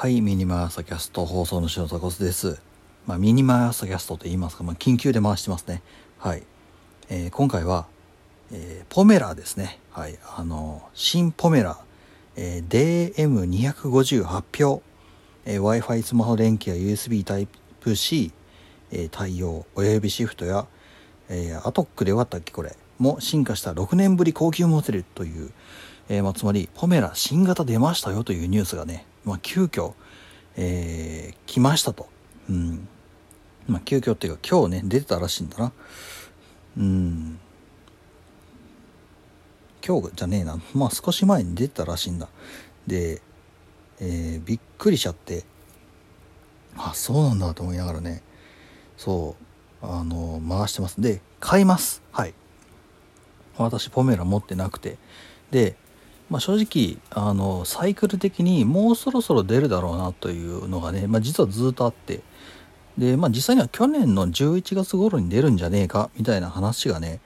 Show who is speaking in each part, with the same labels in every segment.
Speaker 1: はい、ミニマーサキャスト放送の篠田コスです。まあ、ミニマーサキャストと言いますか、まあ、緊急で回してますね。はい。えー今回は、えーポメラですね。はい。あの、新ポメラ、えー DM250 発表、えー Wi-Fi スマホ連携や USB Type-C、えー対応、親指シフトや、えーアトックでよかったっけこれも進化した6年ぶり高級モデルという、えーまあ、つまりポメラ新型出ましたよというニュースがね、まあ、急遽、えー来ましたと。うん。まあ、急遽っていうか今日ね、出てたらしいんだな。うん。今日じゃねえな。まあ少し前に出てたらしいんだ。で、えーびっくりしちゃって、あ、そうなんだと思いながらね、そう、あの、回してます。で、買います。はい。私、ポメラ持ってなくて。で、まあ、正直、あの、サイクル的にもうそろそろ出るだろうなというのがね、まあ、実はずっとあって、で、まあ、実際には去年の11月頃に出るんじゃねえか、みたいな話がね、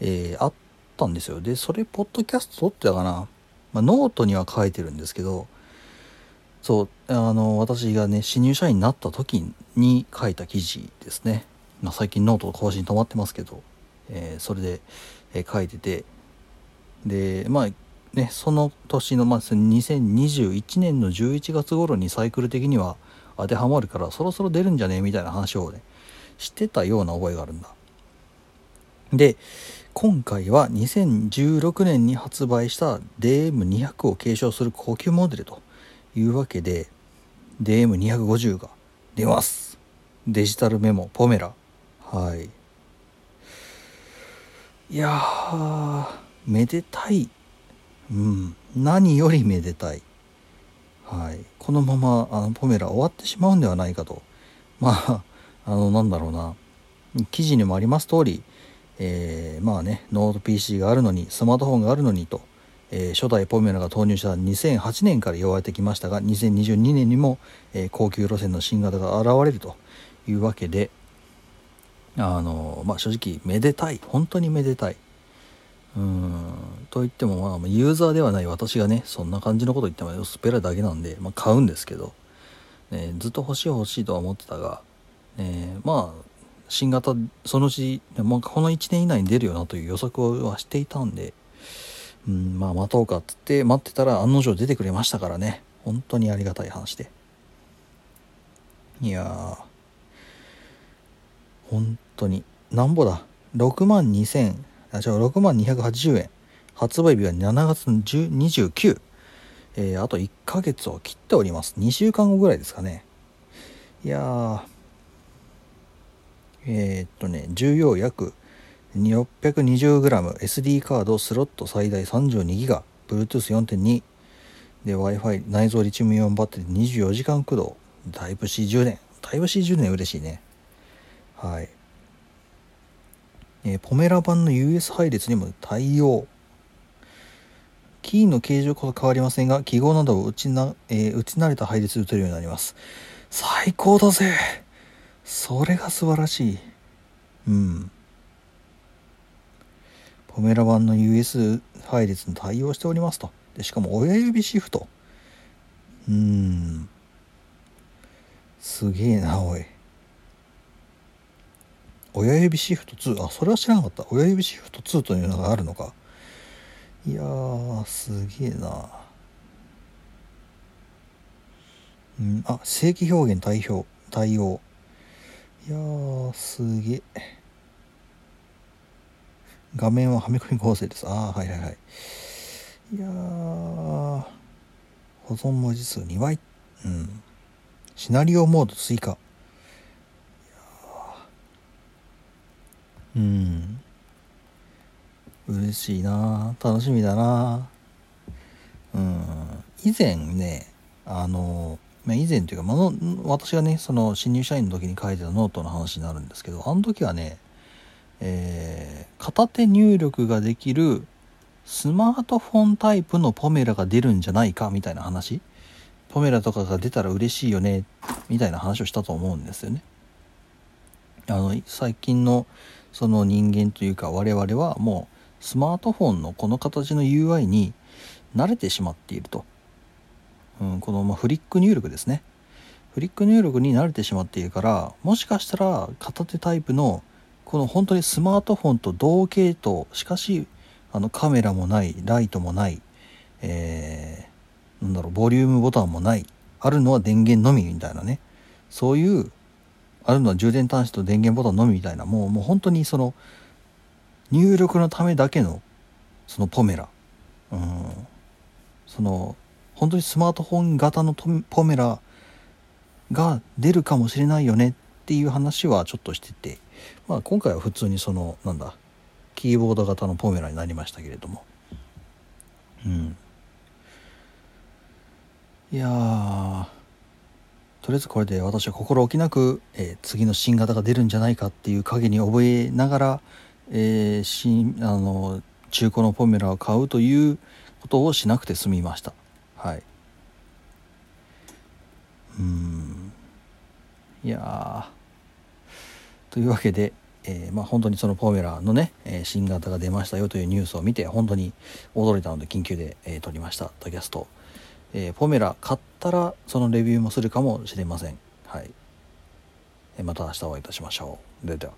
Speaker 1: えーあったんですよ。で、それ、ポッドキャスト撮ってたかな。まあ、ノートには書いてるんですけど、そう、あの、私がね、新入社員になった時に書いた記事ですね。まあ、最近ノート更新止まってますけど、えーそれで、えー書いてて、で、まあ、ね、その年の、まあ、2021年の11月頃にサイクル的には当てはまるから、そろそろ出るんじゃねみたいな話をね、してたような覚えがあるんだ。で、今回は2016年に発売した DM200 を継承する高級モデルというわけで DM250 が出ます。デジタルメモポメラ。はい。いやーめでたいうん。何よりめでたい。はい。このままあのポメラ終わってしまうんではないかと。まあ あのなんだろうな。記事にもあります通りえーまあねノート PC があるのにスマートフォンがあるのにと、えー初代ポメラが投入した2008年から言われてきましたが2022年にも、えー高級路線の新型が現れるというわけであのまあ正直めでたい。本当にめでたい。うーん。と言ってもまあユーザーではない私がねそんな感じのこと言ってもスペラだけなんで、まあ、買うんですけど、ね、ずっと欲しい欲しいとは思ってたが、ね、まあ新型そのうち、まあ、この1年以内に出るよなという予測はしていたんで、うん、まあ待とうかっつって待ってたら案の定出てくれましたからね。本当にありがたい話で。いやー本当になんぼだ。6万2000あ違う6万280円。発売日は7月29えーあと1ヶ月を切っております。2週間後ぐらいですかね。いやー。えーっとね重量約。620gSD カードスロット最大 32GB Bluetooth4.2 で Wi-Fi 内蔵リチウムイオンバッテリー。24時間駆動。タイプ C 充電タイプ C 充電嬉しいね。はい、えーポメラ版の US 配列にも対応。キーの形状こそ変わりませんが記号などを打ちな、えー打ち慣れた配列で打てるようになります。最高だぜ。それが素晴らしい。うん。ポメラ版の US 配列に対応しておりますと。でしかも親指シフト。うーん。すげえなおい。親指シフト2あそれは知らなかった。親指シフト2というのがあるのか。いやーすげえな。うんあ正規表現対応対応。いやーすげえ。画面ははめ込み合成です。ああはいはいはい。いやー保存文字数2倍。うん。シナリオモード追加。うん。嬉しいな。楽しみだな。うん。以前ねあのま以前というか、まあ私がねその新入社員の時に書いてたノートの話になるんですけどあの時はねえー片手入力ができるスマートフォンタイプのポメラが出るんじゃないかみたいな話。ポメラとかが出たら嬉しいよねみたいな話をしたと思うんですよね。あの最近のその人間というか我々はもうスマートフォンのこの形の UI に慣れてしまっていると。うん、この、ま、フリック入力ですね。フリック入力に慣れてしまっているからもしかしたら片手タイプのこの本当にスマートフォンと同系統しかしあのカメラもないライトもない、えー、なんだろうボリュームボタンもないあるのは電源のみみたいなね。そういうあるのは充電端子と電源ボタンのみみたいなもうもう本当にその入力のためだけのそのポメラ。うん。その本当にスマートフォン型のポメラが出るかもしれないよねっていう話はちょっとしてて、まあ、今回は普通にそのなんだキーボード型のポメラになりましたけれども。うん。いやとりあえずこれで私は心置きなく、えー、次の新型が出るんじゃないかっていう影に覚えながら、えー、新あの中古のポメラを買うということをしなくて済みました。はい。うん。いやというわけで、えー、まあ、本当にそのポメラのね、えー、新型が出ましたよというニュースを見て本当に驚いたので緊急で、えー、撮りましたドキャスト、えポメラ買ったらそのレビューもするかもしれません。はい、えまた明日お会いいたしましょう。ではでは。